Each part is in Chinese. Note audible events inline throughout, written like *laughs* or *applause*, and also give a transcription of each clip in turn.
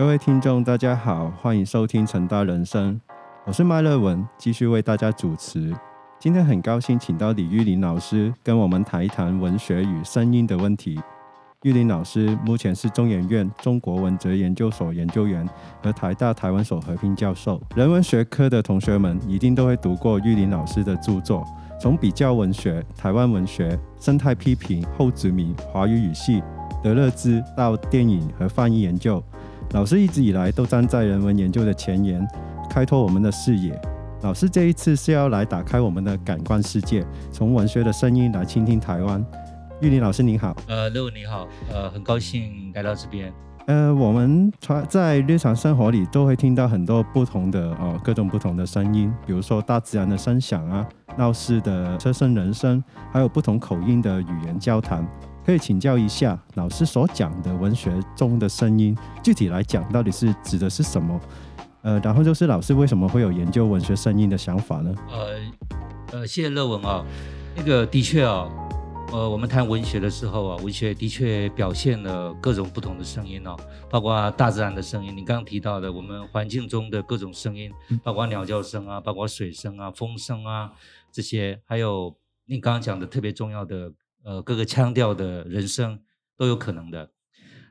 各位听众，大家好，欢迎收听成大人生，我是麦乐文，继续为大家主持。今天很高兴请到李玉林老师跟我们谈一谈文学与声音的问题。玉林老师目前是中研院中国文哲研究所研究员和台大台湾所合聘教授。人文学科的同学们一定都会读过玉林老师的著作，从比较文学、台湾文学、生态批评、后殖民、华语语系、德勒兹到电影和翻译研究。老师一直以来都站在人文研究的前沿，开拓我们的视野。老师这一次是要来打开我们的感官世界，从文学的声音来倾听台湾。玉林老师您好，呃，六你好，呃，很高兴来到这边。呃，我们在日常生活里都会听到很多不同的哦，各种不同的声音，比如说大自然的声响啊，闹市的车声人声，还有不同口音的语言交谈。可以请教一下老师所讲的文学中的声音，具体来讲到底是指的是什么？呃，然后就是老师为什么会有研究文学声音的想法呢？呃呃，谢谢乐文啊，那个的确啊。呃，我们谈文学的时候啊，文学的确表现了各种不同的声音哦，包括大自然的声音，你刚刚提到的我们环境中的各种声音，包括鸟叫声啊，包括水声啊、风声啊这些，还有你刚刚讲的特别重要的呃各个腔调的人声都有可能的。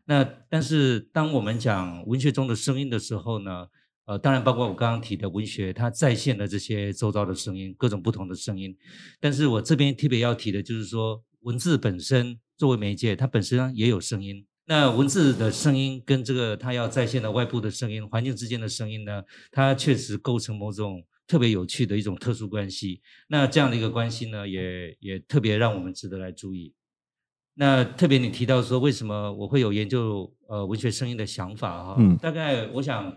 那但是当我们讲文学中的声音的时候呢？呃，当然包括我刚刚提的文学，它再现的这些周遭的声音，各种不同的声音。但是我这边特别要提的就是说。文字本身作为媒介，它本身也有声音。那文字的声音跟这个它要再现的外部的声音、环境之间的声音呢，它确实构成某种特别有趣的一种特殊关系。那这样的一个关系呢，也也特别让我们值得来注意。那特别你提到说，为什么我会有研究呃文学声音的想法哈？嗯，大概我想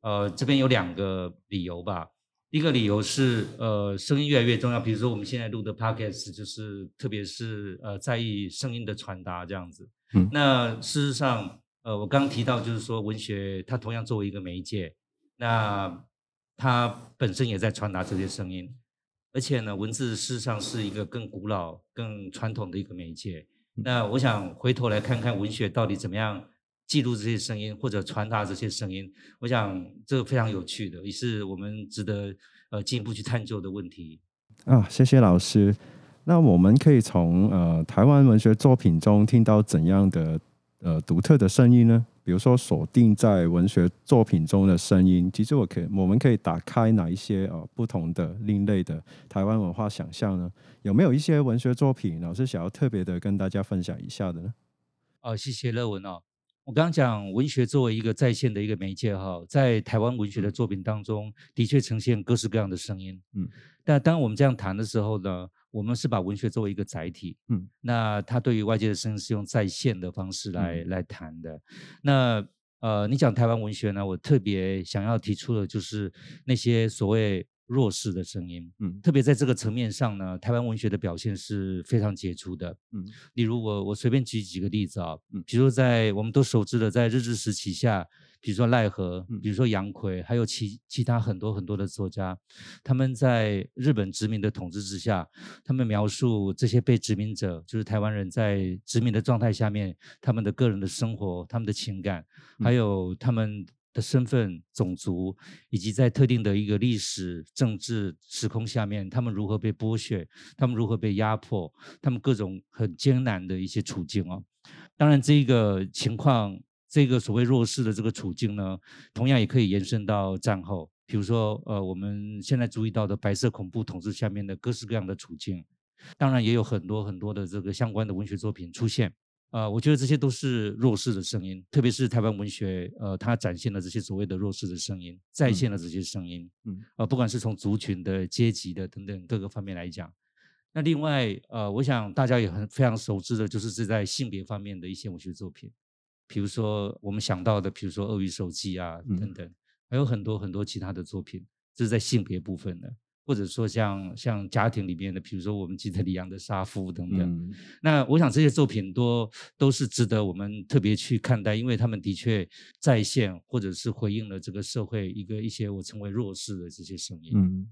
呃这边有两个理由吧。一个理由是，呃，声音越来越重要。比如说，我们现在录的 podcast，就是特别是呃，在意声音的传达这样子。嗯，那事实上，呃，我刚刚提到就是说，文学它同样作为一个媒介，那它本身也在传达这些声音。而且呢，文字事实上是一个更古老、更传统的一个媒介。那我想回头来看看文学到底怎么样。记录这些声音或者传达这些声音，我想这个非常有趣的，也是我们值得呃进一步去探究的问题。啊，谢谢老师。那我们可以从呃台湾文学作品中听到怎样的呃独特的声音呢？比如说锁定在文学作品中的声音，其实我可以我们可以打开哪一些呃不同的另类的台湾文化想象呢？有没有一些文学作品老师想要特别的跟大家分享一下的呢？哦，谢谢乐文哦。我刚刚讲文学作为一个在线的一个媒介哈，在台湾文学的作品当中，的确呈现各式各样的声音。嗯，但当我们这样谈的时候呢，我们是把文学作为一个载体。嗯，那它对于外界的声音是用在线的方式来来谈的。那呃，你讲台湾文学呢，我特别想要提出的就是那些所谓。弱势的声音，嗯，特别在这个层面上呢，台湾文学的表现是非常杰出的，嗯，例如我我随便举几个例子啊，嗯，比如在我们都熟知的在日治时期下，比如说奈何，比如说杨奎，还有其其他很多很多的作家，他们在日本殖民的统治之下，他们描述这些被殖民者，就是台湾人在殖民的状态下面，他们的个人的生活，他们的情感，还有他们。的身份、种族，以及在特定的一个历史、政治时空下面，他们如何被剥削，他们如何被压迫，他们各种很艰难的一些处境哦。当然，这个情况，这个所谓弱势的这个处境呢，同样也可以延伸到战后，比如说，呃，我们现在注意到的白色恐怖统治下面的各式各样的处境，当然也有很多很多的这个相关的文学作品出现。呃，我觉得这些都是弱势的声音，特别是台湾文学，呃，它展现了这些所谓的弱势的声音，再现了这些声音，嗯，呃，不管是从族群的、阶级的等等各个方面来讲，那另外，呃，我想大家也很非常熟知的，就是这在性别方面的一些文学作品，比如说我们想到的，比如说《鳄鱼手记》啊等等，还有很多很多其他的作品，这是在性别部分的。或者说像像家庭里面的，比如说我们吉特里昂的杀夫等等，那我想这些作品多都是值得我们特别去看待，因为他们的确再现或者是回应了这个社会一个一些我称为弱势的这些声音。嗯，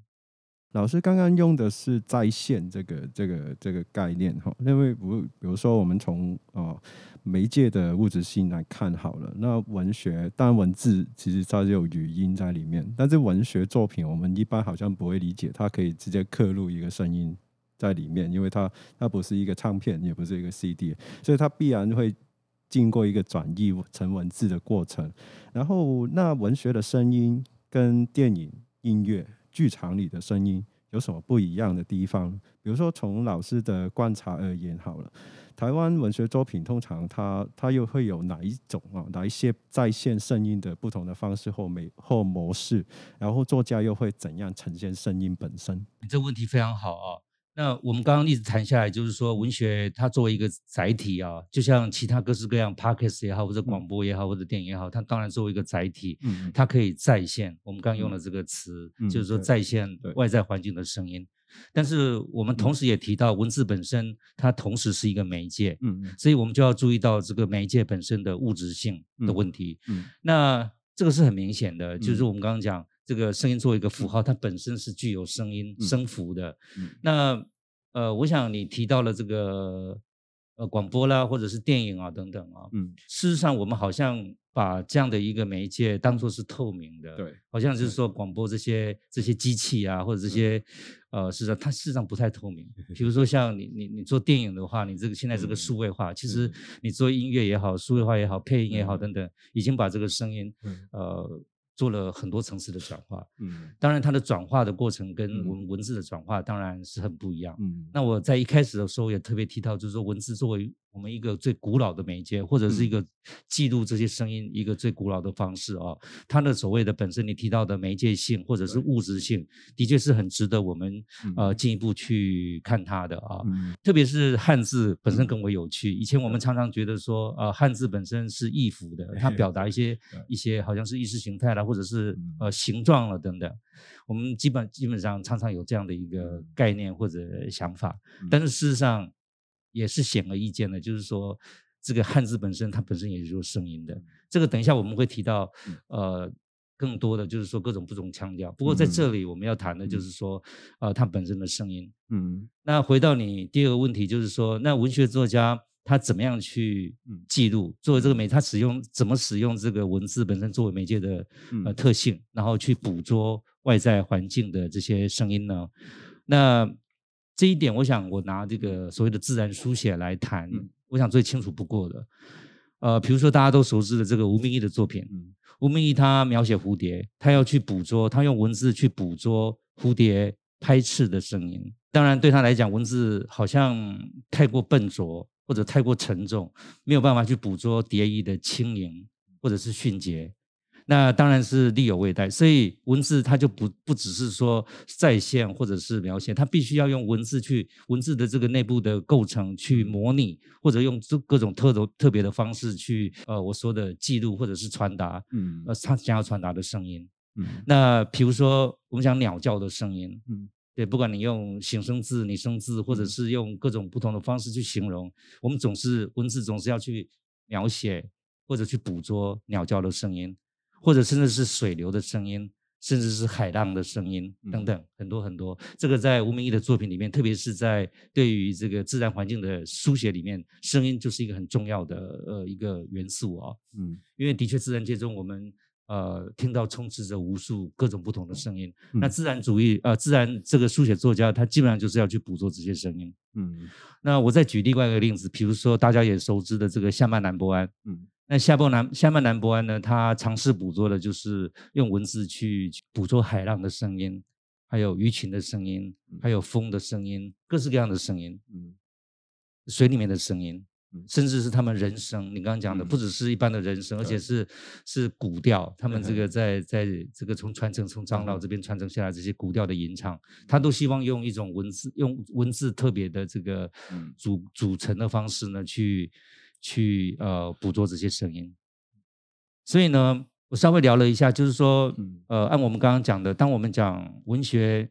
老师刚刚用的是在线这个这个这个概念哈，因为不，比如说我们从哦媒介的物质性来看好了，那文学当然文字其实它有语音在里面，但是文学作品我们一般好像不会理解，它可以直接刻录一个声音在里面，因为它它不是一个唱片，也不是一个 CD，所以它必然会经过一个转译成文字的过程。然后那文学的声音跟电影音乐。剧场里的声音有什么不一样的地方？比如说，从老师的观察而言，好了，台湾文学作品通常它它又会有哪一种啊，哪一些在线声音的不同的方式或美或模式？然后作家又会怎样呈现声音本身？你这问题非常好啊。那我们刚刚一直谈下来，就是说文学它作为一个载体啊，就像其他各式各样 podcast 也好，或者广播也好，或者电影也好，它当然作为一个载体，嗯，它可以再现。我们刚用了这个词，就是说再现外在环境的声音。但是我们同时也提到，文字本身它同时是一个媒介，嗯，所以我们就要注意到这个媒介本身的物质性的问题。嗯，那这个是很明显的，就是我们刚刚讲。这个声音作为一个符号，它本身是具有声音声符的。那呃，我想你提到了这个呃广播啦，或者是电影啊等等啊。嗯，事实上我们好像把这样的一个媒介当做是透明的。对，好像就是说广播这些这些机器啊，或者这些呃，事实上它事实上不太透明。*laughs* 比如说像你你你做电影的话，你这个现在这个数位化，其实你做音乐也好，数位化也好，配音也好等等，已经把这个声音呃。做了很多层次的转化，嗯，当然它的转化的过程跟文文字的转化当然是很不一样，嗯，那我在一开始的时候也特别提到，就是说文字作为。我们一个最古老的媒介，或者是一个记录这些声音一个最古老的方式啊，它的所谓的本身你提到的媒介性或者是物质性，的确是很值得我们呃进一步去看它的啊。特别是汉字本身更为有趣。以前我们常常觉得说，呃，汉字本身是易符的，它表达一些一些好像是意识形态啦，或者是呃形状了等等。我们基本基本上常常有这样的一个概念或者想法，但是事实上。也是显而易见的，就是说，这个汉字本身它本身也是有声音的。这个等一下我们会提到，呃，更多的就是说各种不同腔调。不过在这里我们要谈的就是说，呃，它本身的声音。嗯。那回到你第二个问题，就是说，那文学作家他怎么样去记录？作为这个媒，他使用怎么使用这个文字本身作为媒介的呃特性，然后去捕捉外在环境的这些声音呢？那这一点，我想我拿这个所谓的自然书写来谈，我想最清楚不过的。呃，比如说大家都熟知的这个吴明义的作品，吴明义他描写蝴蝶，他要去捕捉，他用文字去捕捉蝴蝶拍翅的声音。当然，对他来讲，文字好像太过笨拙或者太过沉重，没有办法去捕捉蝶翼的轻盈或者是迅捷。那当然是力有未逮，所以文字它就不不只是说再现或者是描写，它必须要用文字去文字的这个内部的构成去模拟，或者用这各种特特别的方式去呃我说的记录或者是传达，嗯，呃他想要传达的声音，嗯，那比如说我们讲鸟叫的声音，嗯，对，不管你用形声字、拟声字，或者是用各种不同的方式去形容，我们总是文字总是要去描写或者去捕捉鸟叫的声音。或者甚至是水流的声音，甚至是海浪的声音等等，很多很多。这个在吴明义的作品里面，特别是在对于这个自然环境的书写里面，声音就是一个很重要的呃一个元素啊。嗯，因为的确自然界中我们呃听到充斥着无数各种不同的声音。那自然主义呃自然这个书写作家，他基本上就是要去捕捉这些声音。嗯，那我再举另外一个例子，比如说大家也熟知的这个夏曼南波安。嗯。那夏波南夏曼南博安呢？他尝试捕捉的就是用文字去捕捉海浪的声音，还有鱼群的声音，还有风的声音，各式各样的声音，嗯，水里面的声音，甚至是他们人声。你刚刚讲的不只是一般的人声，而且是是古调。他们这个 *laughs* 在在这个从传承从长老这边传承下来这些古调的吟唱，他都希望用一种文字用文字特别的这个组组成的方式呢去。去呃捕捉这些声音，所以呢，我稍微聊了一下，就是说，呃，按我们刚刚讲的，当我们讲文学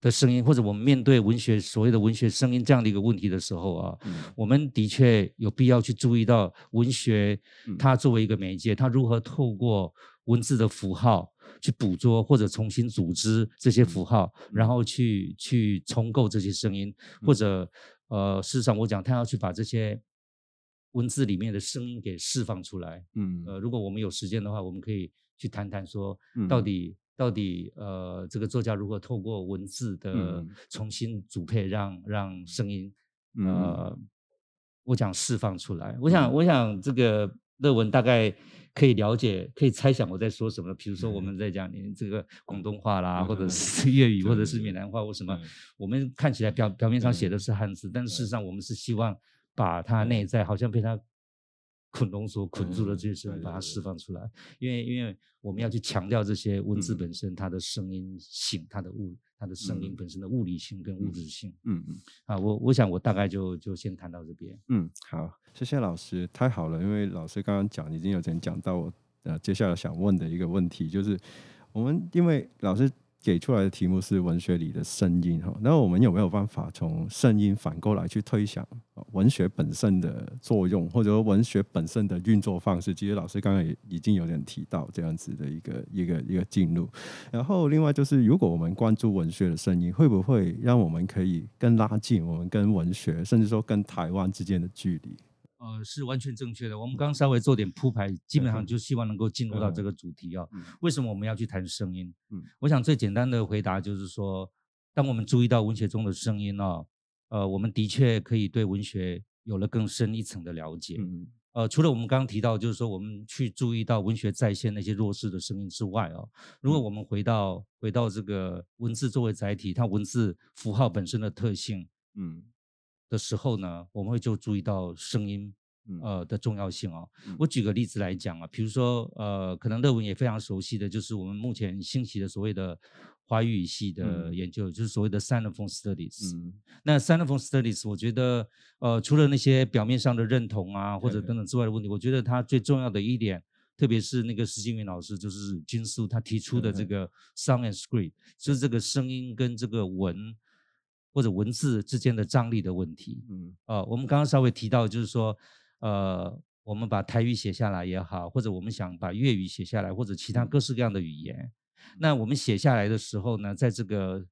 的声音，或者我们面对文学所谓的文学声音这样的一个问题的时候啊，我们的确有必要去注意到文学它作为一个媒介，它如何透过文字的符号去捕捉或者重新组织这些符号，然后去去重构这些声音，或者呃，事实上我讲他要去把这些文字里面的声音给释放出来。嗯，呃，如果我们有时间的话，我们可以去谈谈说，到底到底呃，这个作家如何透过文字的重新组配，让让声音呃，我想释放出来。我想，我想这个乐文大概。可以了解，可以猜想我在说什么。比如说，我们在讲你这个广东话啦，或者是粤语，*laughs* 或者是闽南话或什么，我们看起来表表面上写的是汉字，但事实上我们是希望把他内在好像被他捆龙所捆住的这些声音，把它释放出来。因为，因为我们要去强调这些文字本身它的声音性，它的物。它的声音本身的物理性跟物质性，嗯嗯，啊，我我想我大概就就先谈到这边，嗯，好，谢谢老师，太好了，因为老师刚刚讲已经有点讲到我呃接下来想问的一个问题，就是我们因为老师。给出来的题目是文学里的声音哈，那我们有没有办法从声音反过来去推想文学本身的作用，或者说文学本身的运作方式？其实老师刚刚也已经有点提到这样子的一个一个一个进入。然后另外就是，如果我们关注文学的声音，会不会让我们可以更拉近我们跟文学，甚至说跟台湾之间的距离？呃，是完全正确的。我们刚稍微做点铺排，基本上就希望能够进入到这个主题啊。为什么我们要去谈声音？嗯，我想最简单的回答就是说，当我们注意到文学中的声音呢，呃，我们的确可以对文学有了更深一层的了解。嗯，呃，除了我们刚刚提到，就是说我们去注意到文学再现那些弱势的声音之外啊，如果我们回到回到这个文字作为载体，它文字符号本身的特性，嗯。的时候呢，我们会就注意到声音，呃的重要性哦。我举个例子来讲啊，比如说呃，可能乐文也非常熟悉的就是我们目前兴起的所谓的华语语系的研究，就是所谓的 Sinophone Studies。那 Sinophone Studies，我觉得呃，除了那些表面上的认同啊或者等等之外的问题，我觉得它最重要的一点，特别是那个石金云老师，就是军苏他提出的这个 Sound and Script，就是这个声音跟这个文。或者文字之间的张力的问题，嗯，呃，我们刚刚稍微提到，就是说，呃，我们把台语写下来也好，或者我们想把粤语写下来，或者其他各式各样的语言，那我们写下来的时候呢，在这个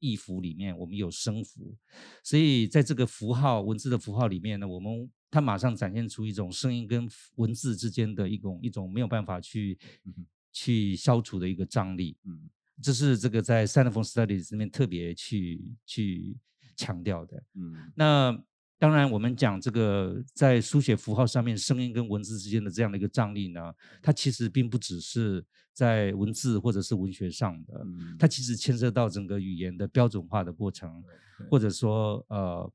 意符里面，我们有声符，所以在这个符号文字的符号里面呢，我们它马上展现出一种声音跟文字之间的一种一种没有办法去去消除的一个张力，嗯。这是这个在 s a n f o n Studies 里面特别去去强调的。嗯，那当然我们讲这个在书写符号上面，声音跟文字之间的这样的一个张力呢，它其实并不只是在文字或者是文学上的，它其实牵涉到整个语言的标准化的过程，或者说呃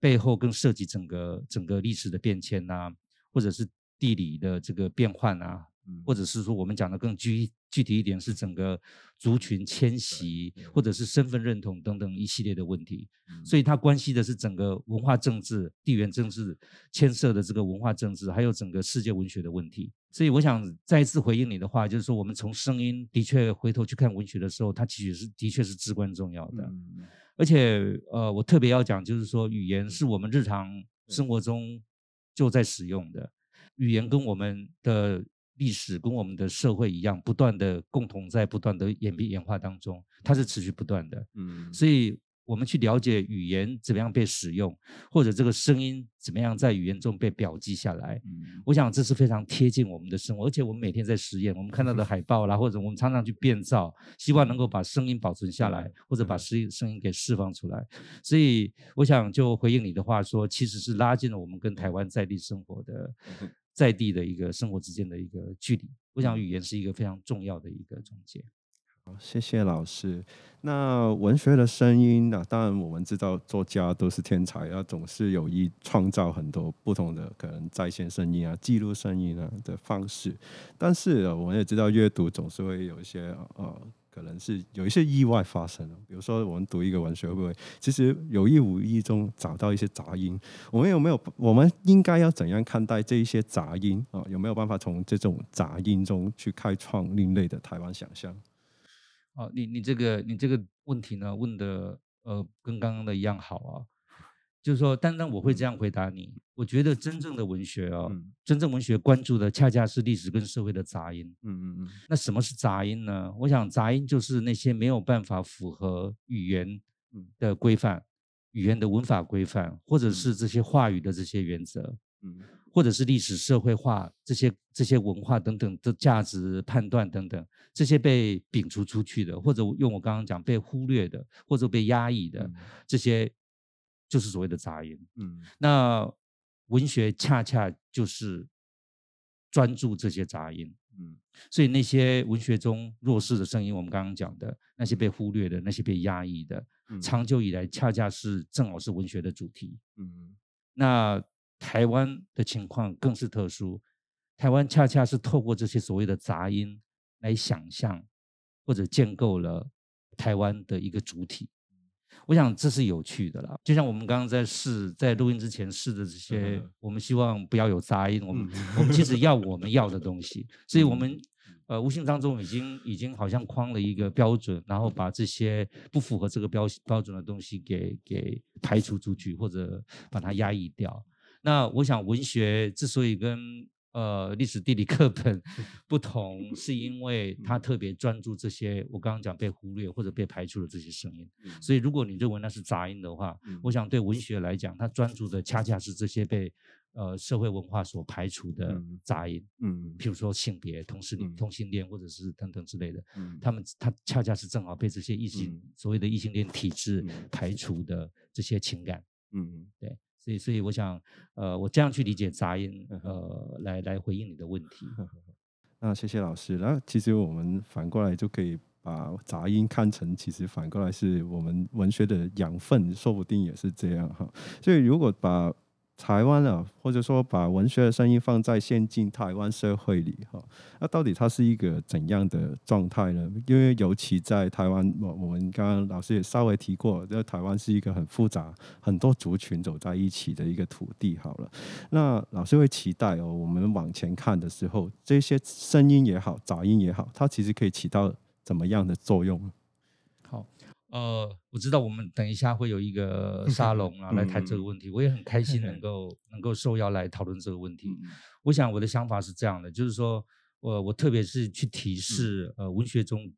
背后更涉及整个整个历史的变迁呐，或者是地理的这个变换啊。或者是说，我们讲的更具具体一点，是整个族群迁徙，或者是身份认同等等一系列的问题。所以它关系的是整个文化政治、地缘政治牵涉的这个文化政治，还有整个世界文学的问题。所以我想再一次回应你的话，就是说，我们从声音的确回头去看文学的时候，它其实是的确是至关重要的。而且，呃，我特别要讲，就是说，语言是我们日常生活中就在使用的，语言跟我们的。历史跟我们的社会一样，不断的共同在不断的演变演化当中，它是持续不断的。嗯，所以我们去了解语言怎么样被使用，或者这个声音怎么样在语言中被表记下来，嗯，我想这是非常贴近我们的生活，而且我们每天在实验，我们看到的海报啦，或者我们常常去变造，希望能够把声音保存下来，或者把声音声音给释放出来。所以我想就回应你的话说，其实是拉近了我们跟台湾在地生活的。在地的一个生活之间的一个距离，我想语言是一个非常重要的一个中介。好，谢谢老师。那文学的声音呢？当然我们知道作家都是天才，要总是有意创造很多不同的可能在线声音啊、记录声音啊的方式。但是我们也知道阅读总是会有一些呃。可能是有一些意外发生了，比如说我们读一个文学，会不会其实有意无意中找到一些杂音？我们有没有？我们应该要怎样看待这一些杂音啊？有没有办法从这种杂音中去开创另类的台湾想象？哦，你你这个你这个问题呢，问的呃跟刚刚的一样好啊，就是说，单单我会这样回答你，我觉得真正的文学哦，真正文学关注的恰恰是历史跟社会的杂音。嗯嗯嗯。那什么是杂音呢？我想杂音就是那些没有办法符合语言的规范、语言的文法规范，或者是这些话语的这些原则，嗯，或者是历史社会化这些这些文化等等的价值判断等等，这些被摒除出去的，或者用我刚刚讲被忽略的，或者被压抑的这些，就是所谓的杂音。嗯，那。文学恰恰就是专注这些杂音，嗯，所以那些文学中弱势的声音，我们刚刚讲的那些被忽略的、那些被压抑的，长久以来恰恰是正好是文学的主题，嗯。那台湾的情况更是特殊，台湾恰恰是透过这些所谓的杂音来想象或者建构了台湾的一个主体。我想这是有趣的啦，就像我们刚刚在试，在录音之前试的这些，我们希望不要有杂音。我们我们其实要我们要的东西，*laughs* 所以我们呃无形当中已经已经好像框了一个标准，然后把这些不符合这个标标准的东西给给排除出去，或者把它压抑掉。那我想文学之所以跟呃，历史地理课本 *laughs* 不同，是因为他特别专注这些我刚刚讲被忽略或者被排除的这些声音。所以，如果你认为那是杂音的话，我想对文学来讲，他专注的恰恰是这些被呃社会文化所排除的杂音。嗯，譬如说性别、同性同性恋或者是等等之类的，他们他恰恰是正好被这些异性所谓的异性恋体制排除的这些情感。嗯，对。所以，所以我想，呃，我这样去理解杂音，呃，来来回应你的问题。*laughs* 那谢谢老师。那其实我们反过来就可以把杂音看成，其实反过来是我们文学的养分，说不定也是这样哈。所以如果把台湾啊，或者说把文学的声音放在现今台湾社会里，哈，那到底它是一个怎样的状态呢？因为尤其在台湾，我我们刚刚老师也稍微提过，在台湾是一个很复杂、很多族群走在一起的一个土地。好了，那老师会期待哦，我们往前看的时候，这些声音也好，杂音也好，它其实可以起到怎么样的作用？好。呃，我知道我们等一下会有一个沙龙啊，来谈这个问题。我也很开心能够能够受邀来讨论这个问题。我想我的想法是这样的，就是说我我特别是去提示呃文学中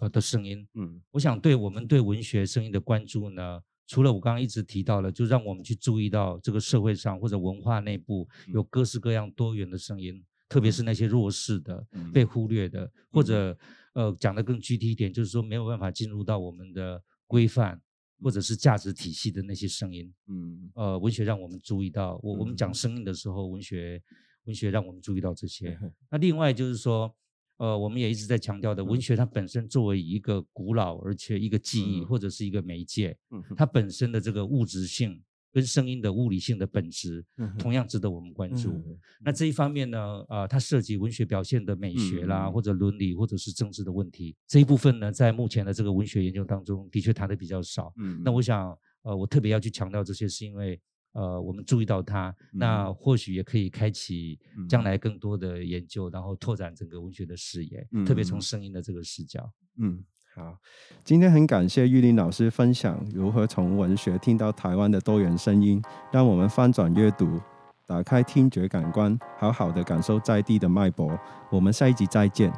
呃的声音。嗯，我想对我们对文学声音的关注呢，除了我刚刚一直提到了，就让我们去注意到这个社会上或者文化内部有各式各样多元的声音，特别是那些弱势的、被忽略的或者。呃，讲的更具体一点，就是说没有办法进入到我们的规范或者是价值体系的那些声音。嗯，呃，文学让我们注意到，我我们讲声音的时候，文学文学让我们注意到这些。*laughs* 那另外就是说，呃，我们也一直在强调的，文学它本身作为一个古老而且一个记忆或者是一个媒介，它本身的这个物质性。跟声音的物理性的本质，同样值得我们关注。那这一方面呢，呃，它涉及文学表现的美学啦，或者伦理，或者是政治的问题。这一部分呢，在目前的这个文学研究当中，的确谈的比较少。那我想，呃，我特别要去强调这些，是因为，呃，我们注意到它，那或许也可以开启将来更多的研究，然后拓展整个文学的视野，特别从声音的这个视角。嗯。好，今天很感谢玉林老师分享如何从文学听到台湾的多元声音，让我们翻转阅读，打开听觉感官，好好的感受在地的脉搏。我们下一集再见。